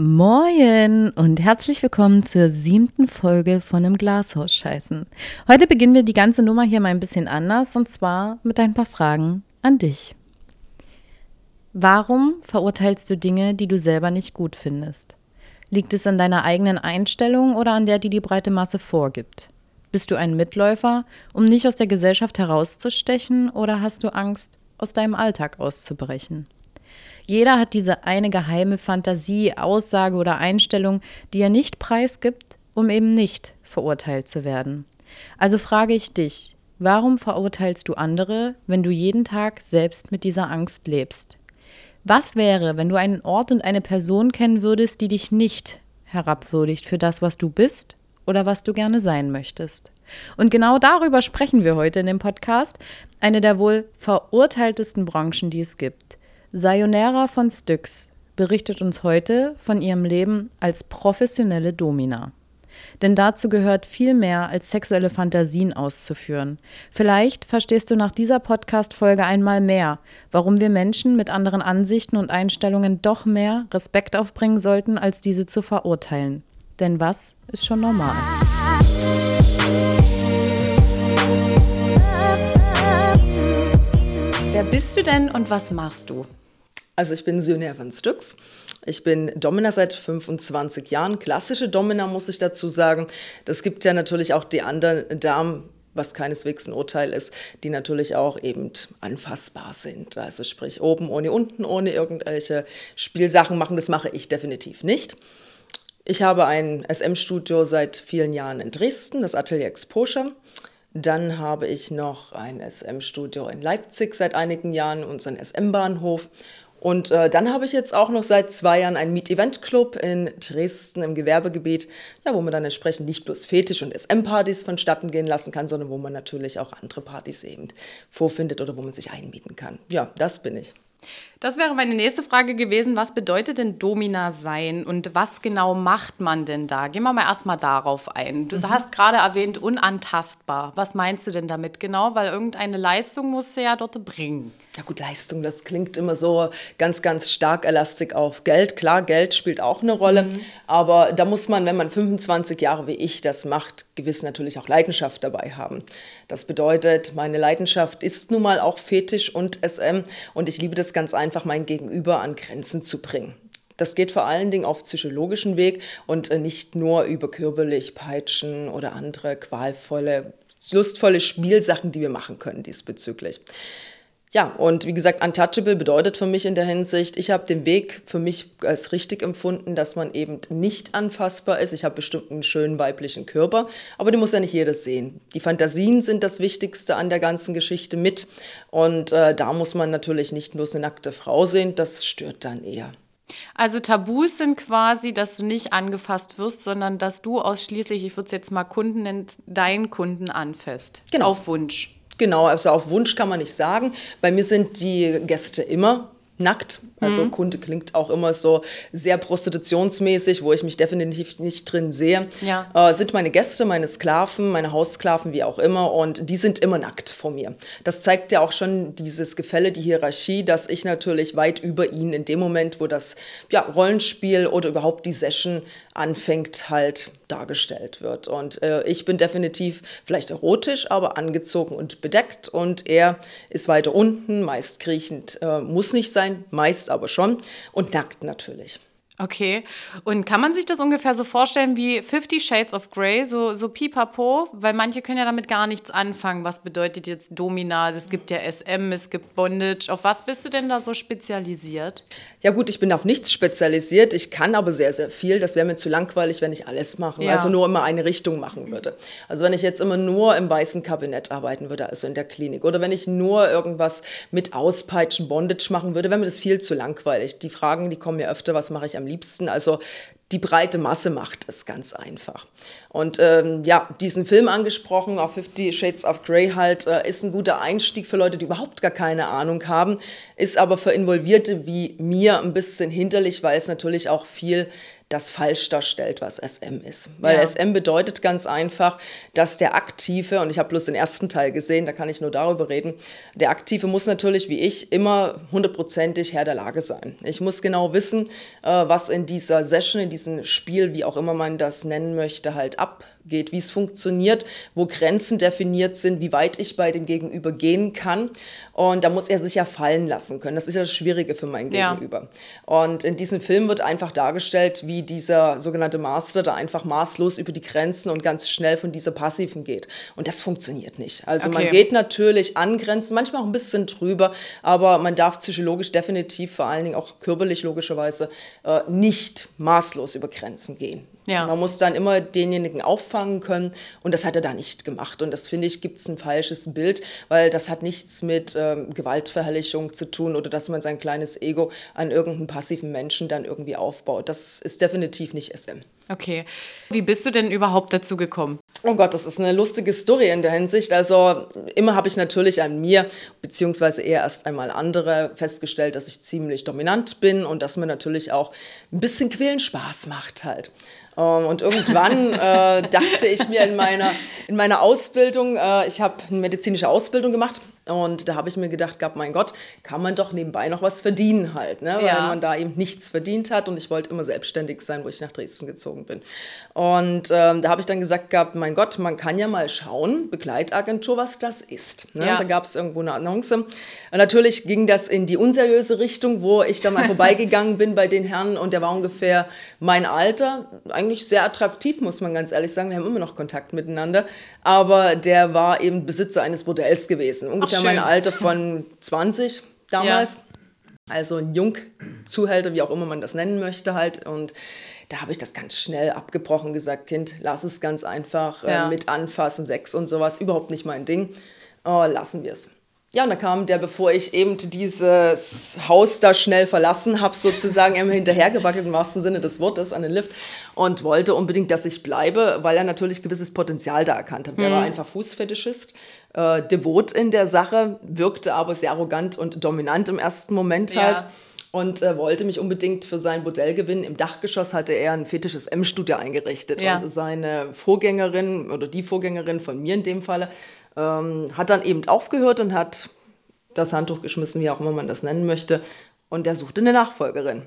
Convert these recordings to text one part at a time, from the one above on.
Moin und herzlich willkommen zur siebten Folge von im Glashaus scheißen. Heute beginnen wir die ganze Nummer hier mal ein bisschen anders und zwar mit ein paar Fragen an dich. Warum verurteilst du Dinge, die du selber nicht gut findest? Liegt es an deiner eigenen Einstellung oder an der, die die breite Masse vorgibt? Bist du ein Mitläufer, um nicht aus der Gesellschaft herauszustechen oder hast du Angst, aus deinem Alltag auszubrechen? Jeder hat diese eine geheime Fantasie, Aussage oder Einstellung, die er nicht preisgibt, um eben nicht verurteilt zu werden. Also frage ich dich, warum verurteilst du andere, wenn du jeden Tag selbst mit dieser Angst lebst? Was wäre, wenn du einen Ort und eine Person kennen würdest, die dich nicht herabwürdigt für das, was du bist oder was du gerne sein möchtest? Und genau darüber sprechen wir heute in dem Podcast, eine der wohl verurteiltesten Branchen, die es gibt. Sayonara von Styx berichtet uns heute von ihrem Leben als professionelle Domina. Denn dazu gehört viel mehr als sexuelle Fantasien auszuführen. Vielleicht verstehst du nach dieser Podcast-Folge einmal mehr, warum wir Menschen mit anderen Ansichten und Einstellungen doch mehr Respekt aufbringen sollten, als diese zu verurteilen. Denn was ist schon normal? Wer bist du denn und was machst du? Also ich bin Syner von Stücks. Ich bin Domina seit 25 Jahren. Klassische Domina muss ich dazu sagen. Das gibt ja natürlich auch die anderen Damen, was keineswegs ein Urteil ist, die natürlich auch eben anfassbar sind. Also sprich oben ohne unten, ohne irgendwelche Spielsachen machen. Das mache ich definitiv nicht. Ich habe ein SM-Studio seit vielen Jahren in Dresden, das Atelier Exposure. Dann habe ich noch ein SM-Studio in Leipzig seit einigen Jahren, unseren SM-Bahnhof und äh, dann habe ich jetzt auch noch seit zwei Jahren einen Meet-Event-Club in Dresden im Gewerbegebiet, ja, wo man dann entsprechend nicht bloß Fetisch- und SM-Partys vonstatten gehen lassen kann, sondern wo man natürlich auch andere Partys eben vorfindet oder wo man sich einmieten kann. Ja, das bin ich. Das wäre meine nächste Frage gewesen. Was bedeutet denn Domina sein und was genau macht man denn da? Gehen wir mal erstmal darauf ein. Du mhm. hast gerade erwähnt, unantastbar. Was meinst du denn damit genau? Weil irgendeine Leistung musst du ja dort bringen. Ja gut, Leistung, das klingt immer so ganz, ganz stark elastik auf Geld. Klar, Geld spielt auch eine Rolle, mhm. aber da muss man, wenn man 25 Jahre wie ich das macht, gewiss natürlich auch Leidenschaft dabei haben. Das bedeutet, meine Leidenschaft ist nun mal auch Fetisch und SM und ich liebe das ganz einfach, mein Gegenüber an Grenzen zu bringen. Das geht vor allen Dingen auf psychologischen Weg und äh, nicht nur über körperlich Peitschen oder andere qualvolle, lustvolle Spielsachen, die wir machen können diesbezüglich. Ja, und wie gesagt, untouchable bedeutet für mich in der Hinsicht, ich habe den Weg für mich als richtig empfunden, dass man eben nicht anfassbar ist. Ich habe bestimmt einen schönen weiblichen Körper, aber den muss ja nicht jeder sehen. Die Fantasien sind das Wichtigste an der ganzen Geschichte mit. Und äh, da muss man natürlich nicht nur eine nackte Frau sehen, das stört dann eher. Also Tabus sind quasi, dass du nicht angefasst wirst, sondern dass du ausschließlich, ich würde es jetzt mal Kunden nennen, deinen Kunden anfasst. Genau. Auf Wunsch. Genau, also auf Wunsch kann man nicht sagen. Bei mir sind die Gäste immer nackt. Also mhm. Kunde klingt auch immer so sehr prostitutionsmäßig, wo ich mich definitiv nicht drin sehe. Ja. Äh, sind meine Gäste, meine Sklaven, meine Haussklaven, wie auch immer. Und die sind immer nackt vor mir. Das zeigt ja auch schon dieses Gefälle, die Hierarchie, dass ich natürlich weit über ihnen in dem Moment, wo das ja, Rollenspiel oder überhaupt die Session anfängt, halt dargestellt wird. Und äh, ich bin definitiv vielleicht erotisch, aber angezogen und bedeckt. Und er ist weiter unten, meist kriechend, äh, muss nicht sein, meist aber schon. Und nackt natürlich. Okay. Und kann man sich das ungefähr so vorstellen wie Fifty Shades of Grey, so, so pipapo? Weil manche können ja damit gar nichts anfangen. Was bedeutet jetzt Domina? Es gibt ja SM, es gibt Bondage. Auf was bist du denn da so spezialisiert? Ja gut, ich bin auf nichts spezialisiert. Ich kann aber sehr, sehr viel. Das wäre mir zu langweilig, wenn ich alles mache. Ja. Also nur immer eine Richtung machen würde. Also wenn ich jetzt immer nur im weißen Kabinett arbeiten würde, also in der Klinik. Oder wenn ich nur irgendwas mit Auspeitschen, Bondage machen würde, wäre mir das viel zu langweilig. Die Fragen, die kommen mir öfter, was mache ich am liebsten. Also die breite Masse macht es ganz einfach. Und ähm, ja, diesen Film angesprochen, auf 50 Shades of Grey halt, äh, ist ein guter Einstieg für Leute, die überhaupt gar keine Ahnung haben, ist aber für Involvierte wie mir ein bisschen hinderlich, weil es natürlich auch viel das falsch darstellt, was SM ist. Weil ja. SM bedeutet ganz einfach, dass der Aktive, und ich habe bloß den ersten Teil gesehen, da kann ich nur darüber reden, der Aktive muss natürlich, wie ich, immer hundertprozentig Herr der Lage sein. Ich muss genau wissen, äh, was in dieser Session, in diesem Spiel, wie auch immer man das nennen möchte, halt ab geht, wie es funktioniert, wo Grenzen definiert sind, wie weit ich bei dem Gegenüber gehen kann. Und da muss er sich ja fallen lassen können. Das ist ja das Schwierige für mein Gegenüber. Ja. Und in diesem Film wird einfach dargestellt, wie dieser sogenannte Master da einfach maßlos über die Grenzen und ganz schnell von dieser Passiven geht. Und das funktioniert nicht. Also okay. man geht natürlich an Grenzen, manchmal auch ein bisschen drüber, aber man darf psychologisch definitiv, vor allen Dingen auch körperlich logischerweise, äh, nicht maßlos über Grenzen gehen. Ja. Man muss dann immer denjenigen auffangen können und das hat er da nicht gemacht. Und das finde ich, gibt es ein falsches Bild, weil das hat nichts mit ähm, Gewaltverherrlichung zu tun oder dass man sein kleines Ego an irgendeinen passiven Menschen dann irgendwie aufbaut. Das ist definitiv nicht SM. Okay. Wie bist du denn überhaupt dazu gekommen? Oh Gott, das ist eine lustige Story in der Hinsicht. Also immer habe ich natürlich an mir, beziehungsweise eher erst einmal andere, festgestellt, dass ich ziemlich dominant bin und dass mir natürlich auch ein bisschen Quälen Spaß macht halt. Ähm, und irgendwann äh, dachte ich mir in meiner, in meiner Ausbildung, äh, ich habe eine medizinische Ausbildung gemacht und da habe ich mir gedacht, gab, mein Gott, kann man doch nebenbei noch was verdienen halt, ne? weil ja. man da eben nichts verdient hat und ich wollte immer selbstständig sein, wo ich nach Dresden gezogen bin. Und ähm, da habe ich dann gesagt gehabt, mein Gott, man kann ja mal schauen, Begleitagentur, was das ist. Ne? Ja. Da gab es irgendwo eine Annonce. Und natürlich ging das in die unseriöse Richtung, wo ich dann mal vorbeigegangen bin bei den Herren und der war ungefähr mein Alter, eigentlich sehr attraktiv, muss man ganz ehrlich sagen. Wir haben immer noch Kontakt miteinander, aber der war eben Besitzer eines Bordells gewesen, ungefähr ja mein Alter von 20 damals. Ja. Also ein Jungzuhälter, wie auch immer man das nennen möchte halt. Und da habe ich das ganz schnell abgebrochen, gesagt, Kind, lass es ganz einfach äh, ja. äh, mit anfassen, Sex und sowas, überhaupt nicht mein Ding. Oh, lassen wir es. Ja, und da kam der, bevor ich eben dieses Haus da schnell verlassen habe, sozusagen immer hinterhergewackelt im wahrsten Sinne des Wortes an den Lift und wollte unbedingt, dass ich bleibe, weil er natürlich gewisses Potenzial da erkannt hat. Mhm. Er war einfach Fußfetischist äh, devot in der Sache, wirkte aber sehr arrogant und dominant im ersten Moment halt. Ja. Und äh, wollte mich unbedingt für sein Bordell gewinnen. Im Dachgeschoss hatte er ein fetisches M-Studio eingerichtet. Ja. Also seine Vorgängerin oder die Vorgängerin von mir in dem Falle ähm, hat dann eben aufgehört und hat das Handtuch geschmissen, wie auch immer man das nennen möchte. Und er suchte eine Nachfolgerin.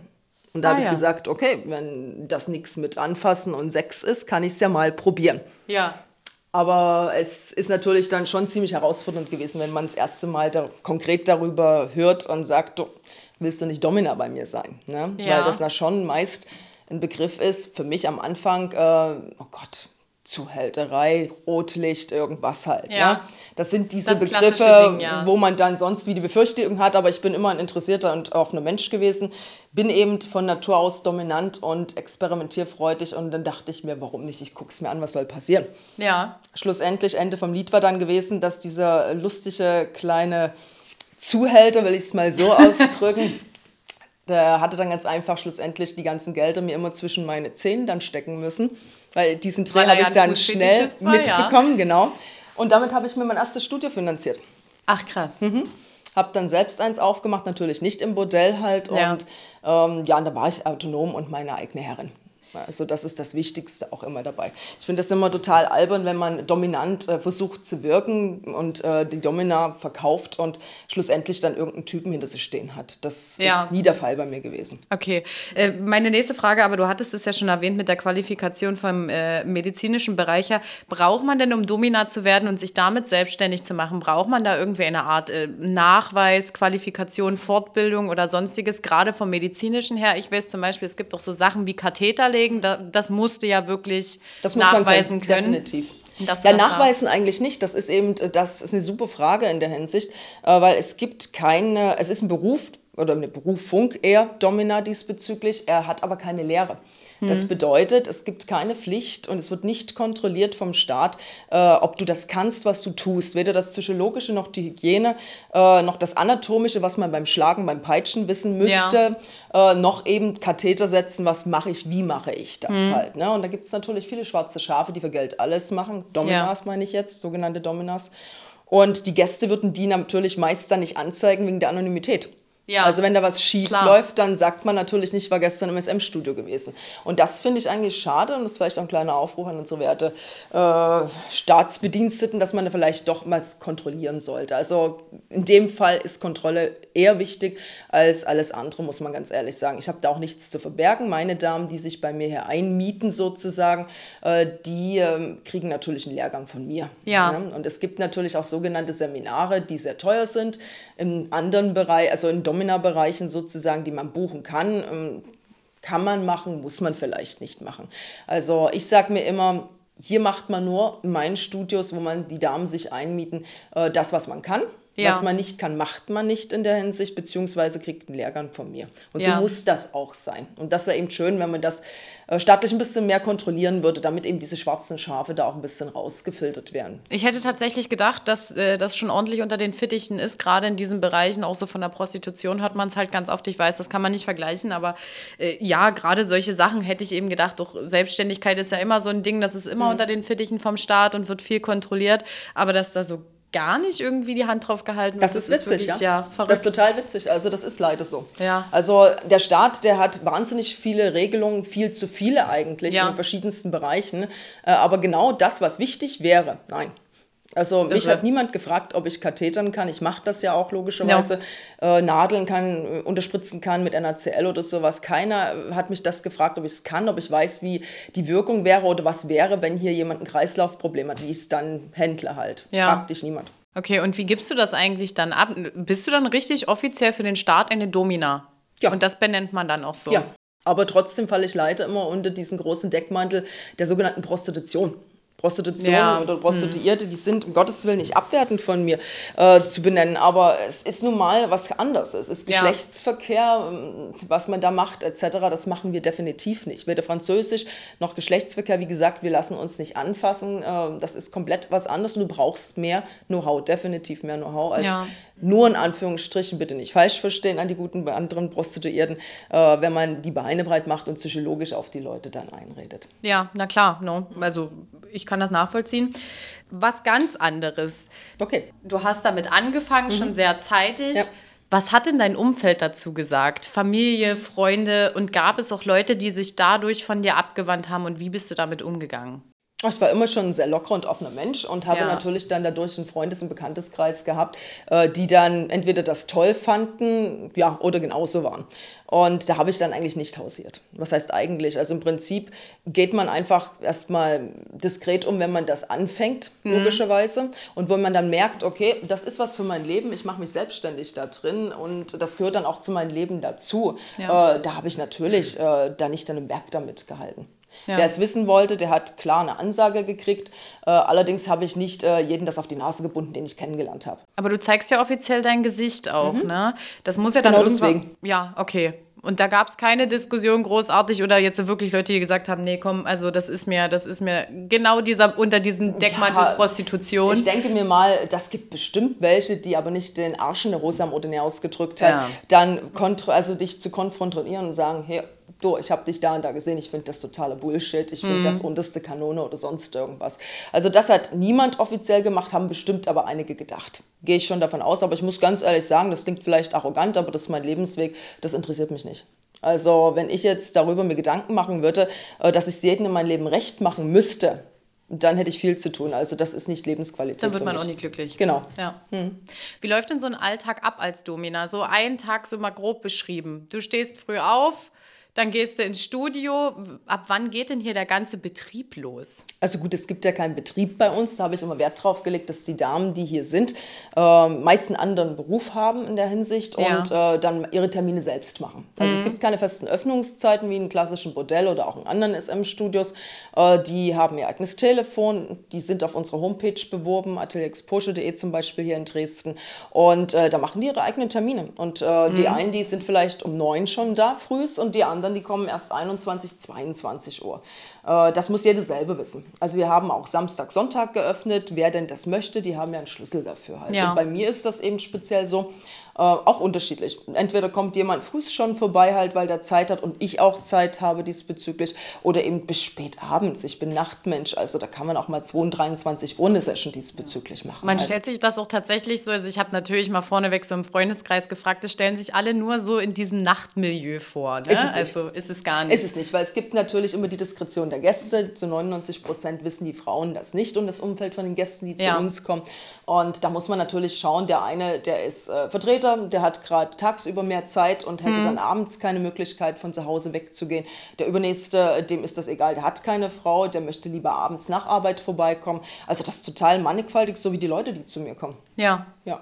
Und da ah, habe ich ja. gesagt, okay, wenn das nichts mit Anfassen und Sex ist, kann ich es ja mal probieren. Ja. Aber es ist natürlich dann schon ziemlich herausfordernd gewesen, wenn man das erste Mal da, konkret darüber hört und sagt, du willst du nicht Domina bei mir sein? Ne? Ja. Weil das na schon meist ein Begriff ist, für mich am Anfang, äh, oh Gott, Zuhälterei, Rotlicht, irgendwas halt. Ja. ja. Das sind diese das Begriffe, Ding, ja. wo man dann sonst wie die Befürchtung hat, aber ich bin immer ein interessierter und offener Mensch gewesen, bin eben von Natur aus dominant und experimentierfreudig und dann dachte ich mir, warum nicht, ich gucke es mir an, was soll passieren. Ja. Schlussendlich, Ende vom Lied war dann gewesen, dass dieser lustige kleine Zuhälter, will ich es mal so ausdrücken, der hatte dann ganz einfach schlussendlich die ganzen Gelder mir immer zwischen meine Zähne dann stecken müssen, weil diesen Dreh habe ich dann schnell war, mitbekommen, ja. genau. Und damit habe ich mir mein erstes Studio finanziert. Ach krass. Mhm. Habe dann selbst eins aufgemacht, natürlich nicht im Bordell halt. Ja. Und ähm, ja, und da war ich autonom und meine eigene Herrin. Also das ist das Wichtigste auch immer dabei. Ich finde das immer total albern, wenn man dominant äh, versucht zu wirken und äh, die Domina verkauft und schlussendlich dann irgendeinen Typen hinter sich stehen hat. Das ja. ist nie der Fall bei mir gewesen. Okay, äh, meine nächste Frage, aber du hattest es ja schon erwähnt mit der Qualifikation vom äh, medizinischen Bereich her. Braucht man denn, um Domina zu werden und sich damit selbstständig zu machen, braucht man da irgendwie eine Art äh, Nachweis, Qualifikation, Fortbildung oder sonstiges, gerade vom medizinischen her? Ich weiß zum Beispiel, es gibt auch so Sachen wie Katheterlegen vorlegen. das musste ja wirklich das nachweisen man können. Definitiv. Ja, nachweisen darfst. eigentlich nicht. Das ist eben, das ist eine super Frage in der Hinsicht, äh, weil es gibt keine, es ist ein Beruf oder eine Berufung eher Domina diesbezüglich, er hat aber keine Lehre. Das hm. bedeutet, es gibt keine Pflicht und es wird nicht kontrolliert vom Staat, äh, ob du das kannst, was du tust. Weder das Psychologische noch die Hygiene, äh, noch das Anatomische, was man beim Schlagen, beim Peitschen wissen müsste, ja. äh, noch eben Katheter setzen, was mache ich, wie mache ich das hm. halt. Ne? Und da gibt es natürlich viele schwarze Schafe, die für Geld alles machen. Dominas ja. meine ich jetzt, sogenannte Dominas. Und die Gäste würden die natürlich meist dann nicht anzeigen wegen der Anonymität. Ja. Also wenn da was schief Klar. läuft, dann sagt man natürlich nicht, war gestern im SM-Studio gewesen. Und das finde ich eigentlich schade und das ist vielleicht auch ein kleiner Aufruf an unsere werte äh, Staatsbediensteten, dass man da vielleicht doch mal kontrollieren sollte. Also in dem Fall ist Kontrolle eher wichtig als alles andere, muss man ganz ehrlich sagen. Ich habe da auch nichts zu verbergen. Meine Damen, die sich bei mir hier einmieten sozusagen, äh, die äh, kriegen natürlich einen Lehrgang von mir. Ja. ja. Und es gibt natürlich auch sogenannte Seminare, die sehr teuer sind. In anderen Bereichen, also in Domina-Bereichen sozusagen, die man buchen kann, ähm, kann man machen, muss man vielleicht nicht machen. Also ich sage mir immer, hier macht man nur in meinen Studios, wo man die Damen sich einmieten, äh, das, was man kann. Ja. Was man nicht kann, macht man nicht in der Hinsicht, beziehungsweise kriegt einen Lehrgang von mir. Und ja. so muss das auch sein. Und das wäre eben schön, wenn man das äh, staatlich ein bisschen mehr kontrollieren würde, damit eben diese schwarzen Schafe da auch ein bisschen rausgefiltert werden. Ich hätte tatsächlich gedacht, dass äh, das schon ordentlich unter den Fittichen ist, gerade in diesen Bereichen, auch so von der Prostitution hat man es halt ganz oft, ich weiß, das kann man nicht vergleichen, aber äh, ja, gerade solche Sachen hätte ich eben gedacht, doch Selbstständigkeit ist ja immer so ein Ding, das ist immer mhm. unter den Fittichen vom Staat und wird viel kontrolliert, aber dass da so gar nicht irgendwie die Hand drauf gehalten wird. Das, das ist witzig, ist ja. ja verrückt. Das ist total witzig. Also das ist leider so. Ja. Also der Staat, der hat wahnsinnig viele Regelungen, viel zu viele eigentlich ja. in verschiedensten Bereichen. Äh, aber genau das, was wichtig wäre, nein. Also mich hat niemand gefragt, ob ich Kathetern kann. Ich mache das ja auch logischerweise. Ja. Äh, Nadeln kann, äh, unterspritzen kann mit NaCl oder sowas. Keiner hat mich das gefragt, ob ich es kann, ob ich weiß, wie die Wirkung wäre oder was wäre, wenn hier jemand ein Kreislaufproblem hat. Wie ist dann Händler halt? Ja. Fragt dich niemand. Okay, und wie gibst du das eigentlich dann ab? Bist du dann richtig offiziell für den Staat eine Domina? Ja. Und das benennt man dann auch so? Ja. Aber trotzdem falle ich leider immer unter diesen großen Deckmantel der sogenannten Prostitution. Prostitution ja. oder Prostituierte, die sind um Gottes Willen nicht abwertend von mir äh, zu benennen, aber es ist nun mal was anderes. Es ist Geschlechtsverkehr. Ähm, was man da macht etc., das machen wir definitiv nicht. Weder Französisch noch Geschlechtsverkehr, wie gesagt, wir lassen uns nicht anfassen. Äh, das ist komplett was anderes und du brauchst mehr Know-how, definitiv mehr Know-how als ja nur in Anführungsstrichen, bitte nicht falsch verstehen an die guten anderen Prostituierten, äh, wenn man die Beine breit macht und psychologisch auf die Leute dann einredet. Ja, na klar, no. also ich kann das nachvollziehen. Was ganz anderes. Okay. Du hast damit angefangen, mhm. schon sehr zeitig. Ja. Was hat denn dein Umfeld dazu gesagt? Familie, Freunde und gab es auch Leute, die sich dadurch von dir abgewandt haben und wie bist du damit umgegangen? Ich war immer schon ein sehr lockerer und offener Mensch und habe ja. natürlich dann dadurch einen Freundes- und Bekannteskreis gehabt, äh, die dann entweder das toll fanden, ja, oder genauso waren. Und da habe ich dann eigentlich nicht hausiert. Was heißt eigentlich? Also im Prinzip geht man einfach erstmal diskret um, wenn man das anfängt, mhm. logischerweise. Und wo man dann merkt, okay, das ist was für mein Leben, ich mache mich selbstständig da drin und das gehört dann auch zu meinem Leben dazu. Ja. Äh, da habe ich natürlich äh, da nicht einen Berg damit gehalten. Ja. Wer es wissen wollte, der hat klar eine Ansage gekriegt. Äh, allerdings habe ich nicht äh, jeden das auf die Nase gebunden, den ich kennengelernt habe. Aber du zeigst ja offiziell dein Gesicht auch, mhm. ne? Das muss ja dann genau deswegen. Ja, okay. Und da gab es keine Diskussion großartig oder jetzt wirklich Leute, die gesagt haben, nee, komm, also das ist mir, das ist mir genau dieser unter diesem Deckmantel ja, Prostitution. Ich denke mir mal, das gibt bestimmt welche, die aber nicht den Arsch in der Hose am Ordinär ausgedrückt haben, ja. dann also dich zu konfrontieren und sagen, hey, du, ich habe dich da und da gesehen, ich finde das totale Bullshit, ich finde mhm. das unterste Kanone oder sonst irgendwas. Also das hat niemand offiziell gemacht, haben bestimmt aber einige gedacht. Gehe ich schon davon aus, aber ich muss ganz ehrlich sagen, das klingt vielleicht arrogant, aber das ist mein Lebensweg, das interessiert mich nicht. Also wenn ich jetzt darüber mir Gedanken machen würde, äh, dass ich jedem in meinem Leben recht machen müsste, dann hätte ich viel zu tun. Also das ist nicht Lebensqualität. Dann wird man auch nicht glücklich. Genau. Ja. Hm. Wie läuft denn so ein Alltag ab als Domina? So einen Tag so mal grob beschrieben. Du stehst früh auf, dann gehst du ins Studio. Ab wann geht denn hier der ganze Betrieb los? Also gut, es gibt ja keinen Betrieb bei uns. Da habe ich immer Wert drauf gelegt, dass die Damen, die hier sind, äh, meist einen anderen Beruf haben in der Hinsicht ja. und äh, dann ihre Termine selbst machen. Also mhm. es gibt keine festen Öffnungszeiten wie in klassischen Bordell oder auch in anderen SM-Studios. Äh, die haben ihr eigenes Telefon, die sind auf unserer Homepage beworben, atelierexposure.de zum Beispiel hier in Dresden. Und äh, da machen die ihre eigenen Termine. Und äh, mhm. die einen, die sind vielleicht um neun schon da frühs und die anderen anderen, die kommen erst 21, 22 Uhr. Äh, das muss jeder selber wissen. Also wir haben auch Samstag, Sonntag geöffnet. Wer denn das möchte, die haben ja einen Schlüssel dafür halt. Ja. Und bei mir ist das eben speziell so, auch unterschiedlich. Entweder kommt jemand früh schon vorbei, halt, weil der Zeit hat und ich auch Zeit habe diesbezüglich, oder eben bis spät abends. Ich bin Nachtmensch, also da kann man auch mal 22, 23 Uhr eine Session diesbezüglich machen. Man halt. stellt sich das auch tatsächlich so, also ich habe natürlich mal vorneweg so im Freundeskreis gefragt, das stellen sich alle nur so in diesem Nachtmilieu vor. Ne? Ist es also ist es gar nicht. Ist es nicht, weil es gibt natürlich immer die Diskretion der Gäste. Zu 99 Prozent wissen die Frauen das nicht und das Umfeld von den Gästen, die zu ja. uns kommen. Und da muss man natürlich schauen, der eine, der ist äh, Vertreter, der hat gerade tagsüber mehr Zeit und hätte mhm. dann abends keine Möglichkeit, von zu Hause wegzugehen. Der übernächste, dem ist das egal, der hat keine Frau, der möchte lieber abends nach Arbeit vorbeikommen. Also das ist total mannigfaltig, so wie die Leute, die zu mir kommen. Ja. Ja.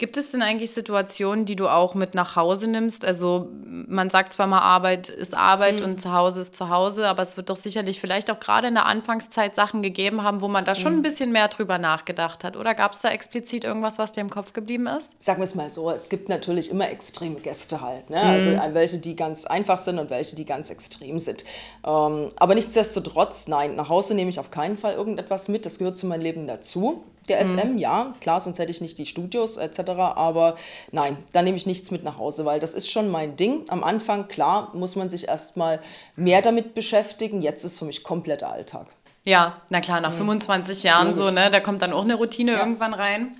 Gibt es denn eigentlich Situationen, die du auch mit nach Hause nimmst? Also man sagt zwar mal, Arbeit ist Arbeit mhm. und zu Hause ist zu Hause, aber es wird doch sicherlich vielleicht auch gerade in der Anfangszeit Sachen gegeben haben, wo man da schon mhm. ein bisschen mehr drüber nachgedacht hat. Oder gab es da explizit irgendwas, was dir im Kopf geblieben ist? Sagen wir es mal so, es gibt natürlich immer extreme Gäste halt. Ne? Also, mhm. Also welche, die ganz einfach sind und welche, die ganz extrem sind. Ähm, aber nichtsdestotrotz, nein, nach Hause nehme ich auf keinen Fall irgendetwas mit. Das gehört zu meinem Leben dazu der SM, mhm. ja, klar, sonst hätte ich nicht die Studios etc. Aber nein, da nehme ich nichts mit nach Hause, weil das ist schon mein Ding. Am Anfang, klar, muss man sich erstmal mehr damit beschäftigen. Jetzt ist für mich kompletter Alltag. Ja, na klar, nach mhm. 25 Jahren Logisch. so, ne, da kommt dann auch eine Routine ja. irgendwann rein.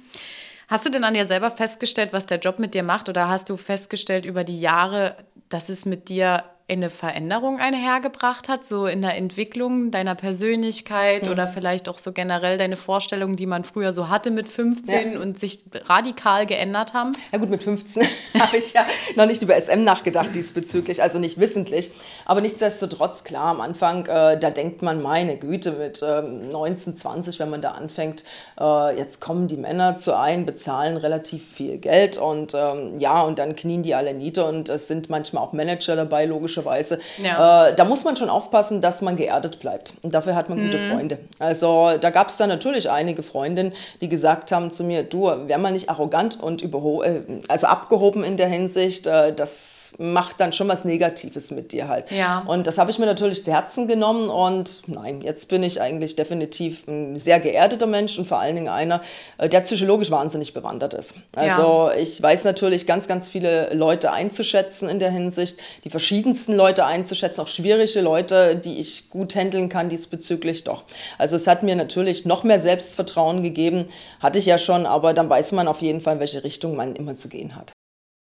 Hast du denn an dir selber festgestellt, was der Job mit dir macht? Oder hast du festgestellt über die Jahre, dass es mit dir eine Veränderung einhergebracht hat, so in der Entwicklung deiner Persönlichkeit mhm. oder vielleicht auch so generell deine Vorstellungen, die man früher so hatte mit 15 ja. und sich radikal geändert haben? Ja gut, mit 15 habe ich ja noch nicht über SM nachgedacht diesbezüglich, also nicht wissentlich. Aber nichtsdestotrotz, klar, am Anfang, äh, da denkt man, meine Güte, mit äh, 19, 20, wenn man da anfängt, äh, jetzt kommen die Männer zu ein, bezahlen relativ viel Geld und ähm, ja, und dann knien die alle nieder und es sind manchmal auch Manager dabei, logischerweise logischerweise. Ja. Äh, da muss man schon aufpassen, dass man geerdet bleibt. Und dafür hat man mhm. gute Freunde. Also da gab es dann natürlich einige Freundinnen, die gesagt haben zu mir, du, wär mal nicht arrogant und überho äh, also abgehoben in der Hinsicht, äh, das macht dann schon was Negatives mit dir halt. Ja. Und das habe ich mir natürlich zu Herzen genommen und nein, jetzt bin ich eigentlich definitiv ein sehr geerdeter Mensch und vor allen Dingen einer, äh, der psychologisch wahnsinnig bewandert ist. Also ja. ich weiß natürlich ganz, ganz viele Leute einzuschätzen in der Hinsicht, die verschiedensten meisten Leute einzuschätzen, auch schwierige Leute, die ich gut handeln kann diesbezüglich doch. Also es hat mir natürlich noch mehr Selbstvertrauen gegeben, hatte ich ja schon, aber dann weiß man auf jeden Fall, in welche Richtung man immer zu gehen hat.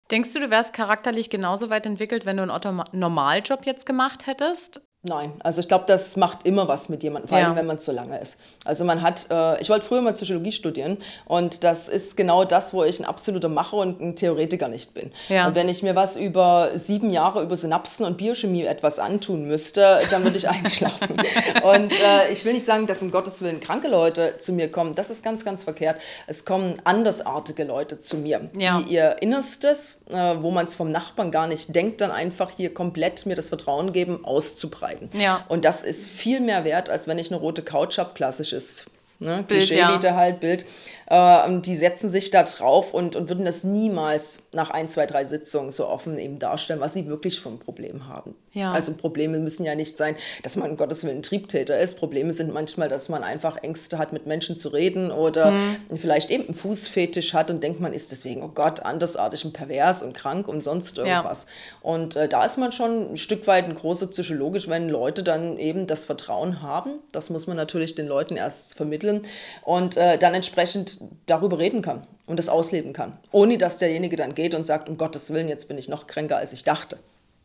Denkst du, du wärst charakterlich genauso weit entwickelt, wenn du einen Otto Normaljob jetzt gemacht hättest? Nein, also ich glaube, das macht immer was mit jemandem, vor allem ja. wenn man so lange ist. Also man hat, äh, ich wollte früher mal Psychologie studieren und das ist genau das, wo ich ein absoluter Macher und ein Theoretiker nicht bin. Ja. Und wenn ich mir was über sieben Jahre über Synapsen und Biochemie etwas antun müsste, dann würde ich einschlafen. und äh, ich will nicht sagen, dass um Gottes Willen kranke Leute zu mir kommen. Das ist ganz, ganz verkehrt. Es kommen andersartige Leute zu mir, ja. die ihr Innerstes, äh, wo man es vom Nachbarn gar nicht denkt, dann einfach hier komplett mir das Vertrauen geben, auszubreiten arbeiten. Ja. Und das ist viel mehr wert, als wenn ich eine rote Couch habe, klassisches ne? Klischee-Miete ja. halt, Bild. Äh, die setzen sich da drauf und, und würden das niemals nach ein, zwei, drei Sitzungen so offen eben darstellen, was sie wirklich für ein Problem haben. Ja. Also Probleme müssen ja nicht sein, dass man um Gottes Willen Triebtäter ist. Probleme sind manchmal, dass man einfach Ängste hat, mit Menschen zu reden oder mhm. vielleicht eben einen Fußfetisch hat und denkt, man ist deswegen, oh Gott, andersartig und pervers und krank und sonst irgendwas. Ja. Und äh, da ist man schon ein Stück weit ein großer psychologisch, wenn Leute dann eben das Vertrauen haben. Das muss man natürlich den Leuten erst vermitteln und äh, dann entsprechend darüber reden kann und das ausleben kann, ohne dass derjenige dann geht und sagt, um Gottes Willen, jetzt bin ich noch kränker, als ich dachte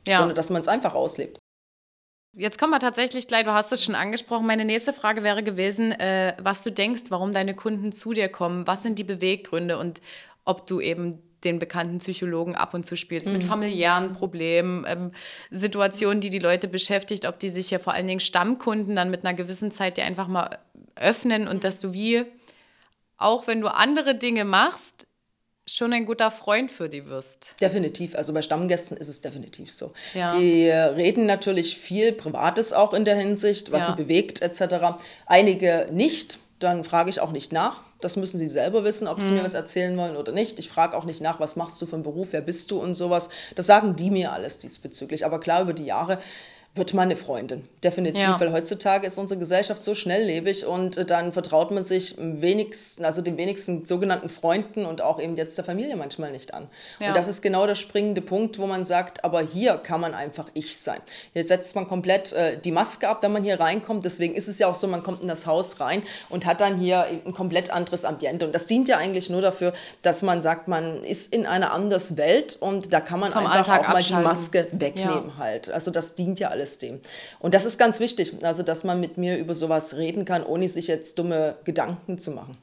ja. sondern dass man es einfach auslebt. Jetzt kommen wir tatsächlich gleich, du hast es schon angesprochen. Meine nächste Frage wäre gewesen, äh, was du denkst, warum deine Kunden zu dir kommen. Was sind die Beweggründe und ob du eben den bekannten Psychologen ab und zu spielst mhm. mit familiären Problemen, ähm, Situationen, die die Leute beschäftigt, ob die sich ja vor allen Dingen Stammkunden dann mit einer gewissen Zeit dir einfach mal öffnen und dass du wie, auch wenn du andere Dinge machst, schon ein guter Freund für die wirst. Definitiv. Also bei Stammgästen ist es definitiv so. Ja. Die reden natürlich viel Privates auch in der Hinsicht, was ja. sie bewegt etc. Einige nicht. Dann frage ich auch nicht nach. Das müssen sie selber wissen, ob mhm. sie mir was erzählen wollen oder nicht. Ich frage auch nicht nach, was machst du für einen Beruf, wer bist du und sowas. Das sagen die mir alles diesbezüglich. Aber klar, über die Jahre wird man eine Freundin. Definitiv, ja. weil heutzutage ist unsere Gesellschaft so schnelllebig und äh, dann vertraut man sich wenigsten, also den wenigsten sogenannten Freunden und auch eben jetzt der Familie manchmal nicht an. Ja. Und das ist genau der springende Punkt, wo man sagt, aber hier kann man einfach ich sein. Hier setzt man komplett äh, die Maske ab, wenn man hier reinkommt. Deswegen ist es ja auch so, man kommt in das Haus rein und hat dann hier ein komplett anderes Ambiente. Und das dient ja eigentlich nur dafür, dass man sagt, man ist in einer anderen Welt und da kann man Vom einfach Alltag auch mal die Maske wegnehmen ja. halt. Also das dient ja alles alles. Und das ist ganz wichtig, also dass man mit mir über sowas reden kann, ohne sich jetzt dumme Gedanken zu machen.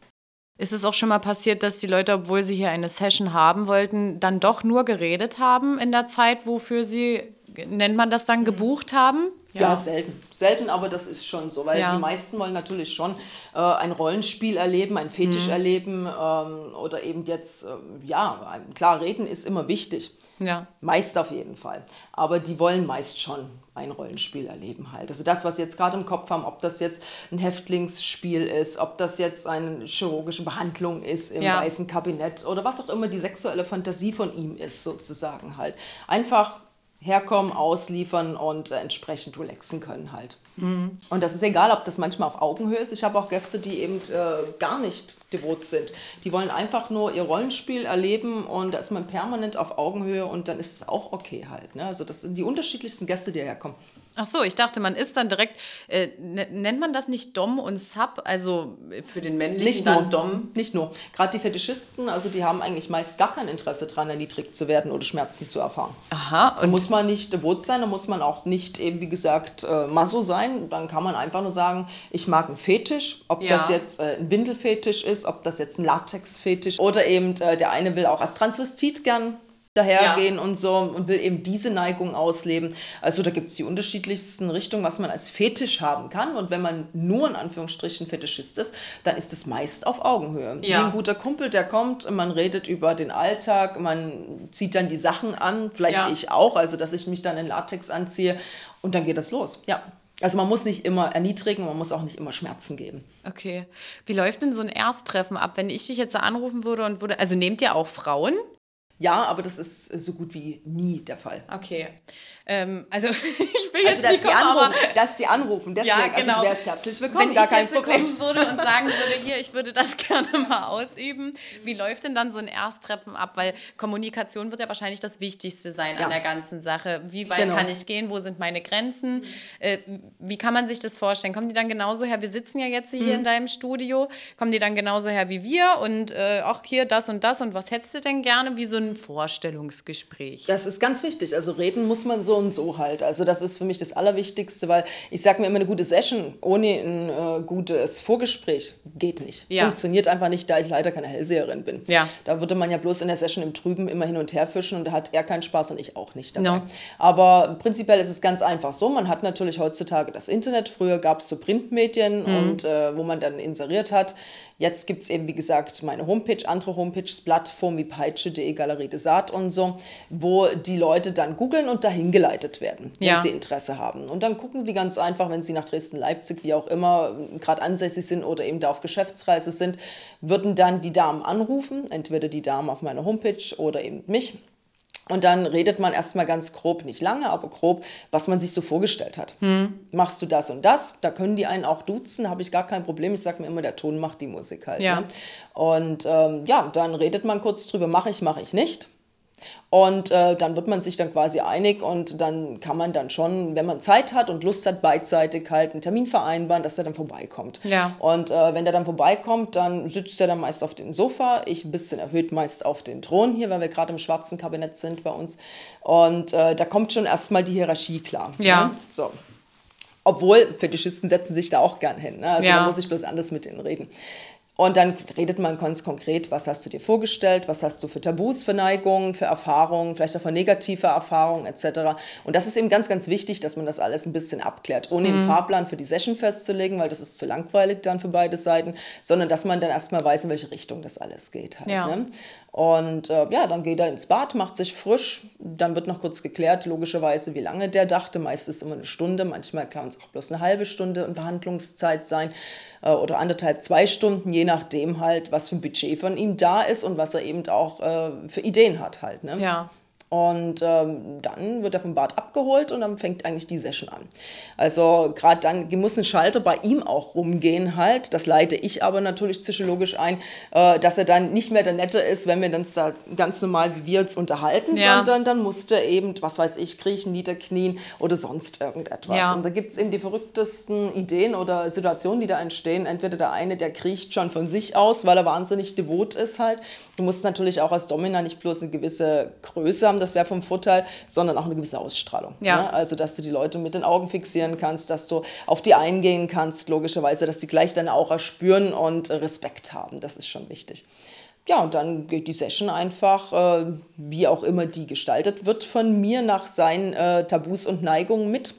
Ist es auch schon mal passiert, dass die Leute, obwohl sie hier eine Session haben wollten, dann doch nur geredet haben in der Zeit, wofür sie, nennt man das dann, gebucht haben? Ja. ja, selten. Selten, aber das ist schon so, weil ja. die meisten wollen natürlich schon äh, ein Rollenspiel erleben, ein Fetisch mhm. erleben ähm, oder eben jetzt, äh, ja, klar, reden ist immer wichtig. Ja. Meist auf jeden Fall. Aber die wollen meist schon ein Rollenspiel erleben halt. Also das, was sie jetzt gerade im Kopf haben, ob das jetzt ein Häftlingsspiel ist, ob das jetzt eine chirurgische Behandlung ist im ja. weißen Kabinett oder was auch immer die sexuelle Fantasie von ihm ist sozusagen halt. Einfach herkommen, ausliefern und äh, entsprechend relaxen können halt. Mhm. Und das ist egal, ob das manchmal auf Augenhöhe ist. Ich habe auch Gäste, die eben äh, gar nicht devot sind. Die wollen einfach nur ihr Rollenspiel erleben und da ist man permanent auf Augenhöhe und dann ist es auch okay halt. Ne? Also das sind die unterschiedlichsten Gäste, die herkommen. Ach so, ich dachte, man ist dann direkt, äh, nennt man das nicht Dom und Sub, also für den männlichen nicht nur, Dom? Nicht nur. Gerade die Fetischisten, also die haben eigentlich meist gar kein Interesse daran, erniedrigt zu werden oder Schmerzen zu erfahren. Aha. Da muss man nicht devot sein, da muss man auch nicht eben, wie gesagt, äh, Maso sein. Dann kann man einfach nur sagen, ich mag einen Fetisch, ob ja. das jetzt äh, ein Windelfetisch ist, ob das jetzt ein Latexfetisch oder eben äh, der eine will auch als Transvestit gern dahergehen ja. und so und will eben diese Neigung ausleben. Also da gibt es die unterschiedlichsten Richtungen, was man als Fetisch haben kann. Und wenn man nur in Anführungsstrichen Fetischist ist, dann ist es meist auf Augenhöhe. Ja. Wie ein guter Kumpel, der kommt, man redet über den Alltag, man zieht dann die Sachen an, vielleicht ja. ich auch, also dass ich mich dann in Latex anziehe und dann geht das los. Ja. Also man muss nicht immer erniedrigen, man muss auch nicht immer Schmerzen geben. Okay. Wie läuft denn so ein Ersttreffen ab, wenn ich dich jetzt anrufen würde und würde, also nehmt ihr auch Frauen? Ja, aber das ist so gut wie nie der Fall. Okay. Ähm, also ich will also, jetzt dass, nicht kommen, anrufen, dass sie anrufen, deswegen, ja, genau. also du genau. wärst herzlich willkommen, Wenn gar ich kein jetzt Problem. kommen würde und sagen würde, hier, ich würde das gerne mal ausüben, wie läuft denn dann so ein Ersttreffen ab? Weil Kommunikation wird ja wahrscheinlich das Wichtigste sein ja. an der ganzen Sache. Wie weit genau. kann ich gehen? Wo sind meine Grenzen? Äh, wie kann man sich das vorstellen? Kommen die dann genauso her? Wir sitzen ja jetzt hier mhm. in deinem Studio. Kommen die dann genauso her wie wir? Und äh, auch hier das und das und was hättest du denn gerne? Wie so ein Vorstellungsgespräch? Das ist ganz wichtig. Also reden muss man so und so halt. Also das ist für mich das Allerwichtigste, weil ich sage mir immer, eine gute Session ohne ein äh, gutes Vorgespräch geht nicht. Ja. Funktioniert einfach nicht, da ich leider keine Hellseherin bin. Ja. Da würde man ja bloß in der Session im Trüben immer hin und her fischen und da hat er keinen Spaß und ich auch nicht dabei. No. Aber prinzipiell ist es ganz einfach so. Man hat natürlich heutzutage das Internet. Früher gab es so Printmedien mhm. und äh, wo man dann inseriert hat. Jetzt gibt es eben, wie gesagt, meine Homepage, andere Homepages, Plattformen wie Peitsche.de, Galerie des Saat und so, wo die Leute dann googeln und dahin geleitet werden, wenn ja. sie Interesse haben. Und dann gucken die ganz einfach, wenn sie nach Dresden, Leipzig, wie auch immer, gerade ansässig sind oder eben da auf Geschäftsreise sind, würden dann die Damen anrufen, entweder die Damen auf meiner Homepage oder eben mich und dann redet man erstmal ganz grob, nicht lange, aber grob, was man sich so vorgestellt hat. Hm. Machst du das und das? Da können die einen auch duzen, habe ich gar kein Problem. Ich sage mir immer, der Ton macht die Musik halt. Ja. Ne? Und ähm, ja, dann redet man kurz drüber, mache ich, mache ich nicht. Und äh, dann wird man sich dann quasi einig und dann kann man dann schon, wenn man Zeit hat und Lust hat, beidseitig halt einen Termin vereinbaren, dass er dann vorbeikommt. Ja. Und äh, wenn der dann vorbeikommt, dann sitzt er dann meist auf dem Sofa, ich ein bisschen erhöht meist auf den Thron hier, weil wir gerade im schwarzen Kabinett sind bei uns. Und äh, da kommt schon erstmal die Hierarchie klar. Ja. Ne? So. Obwohl, Fetischisten setzen sich da auch gern hin. Ne? Also ja. da muss ich bloß anders mit denen reden. Und dann redet man ganz konkret, was hast du dir vorgestellt, was hast du für Tabus, für Neigungen, für Erfahrungen, vielleicht auch für negative Erfahrungen etc. Und das ist eben ganz, ganz wichtig, dass man das alles ein bisschen abklärt, ohne mhm. den Fahrplan für die Session festzulegen, weil das ist zu langweilig dann für beide Seiten, sondern dass man dann erstmal weiß, in welche Richtung das alles geht. Halt, ja. ne? Und äh, ja, dann geht er ins Bad, macht sich frisch. Dann wird noch kurz geklärt, logischerweise, wie lange der dachte. Meistens immer eine Stunde, manchmal kann es auch bloß eine halbe Stunde in Behandlungszeit sein äh, oder anderthalb, zwei Stunden, je nachdem halt, was für ein Budget von ihm da ist und was er eben auch äh, für Ideen hat halt. Ne? Ja. Und ähm, dann wird er vom Bad abgeholt und dann fängt eigentlich die Session an. Also gerade dann muss ein Schalter bei ihm auch rumgehen halt. Das leite ich aber natürlich psychologisch ein, äh, dass er dann nicht mehr der Nette ist, wenn wir uns da ganz normal wie wir uns unterhalten, ja. sondern dann musste eben, was weiß ich, kriechen, niederknien oder sonst irgendetwas. Ja. Und da gibt es eben die verrücktesten Ideen oder Situationen, die da entstehen. Entweder der eine, der kriecht schon von sich aus, weil er wahnsinnig devot ist halt. Du musst natürlich auch als Domina nicht bloß eine gewisse Größe haben, das wäre vom Vorteil, sondern auch eine gewisse Ausstrahlung. Ja. Ne? Also, dass du die Leute mit den Augen fixieren kannst, dass du auf die eingehen kannst, logischerweise, dass sie gleich deine Aura spüren und Respekt haben. Das ist schon wichtig. Ja, und dann geht die Session einfach, äh, wie auch immer die gestaltet wird, von mir nach seinen äh, Tabus und Neigungen mit.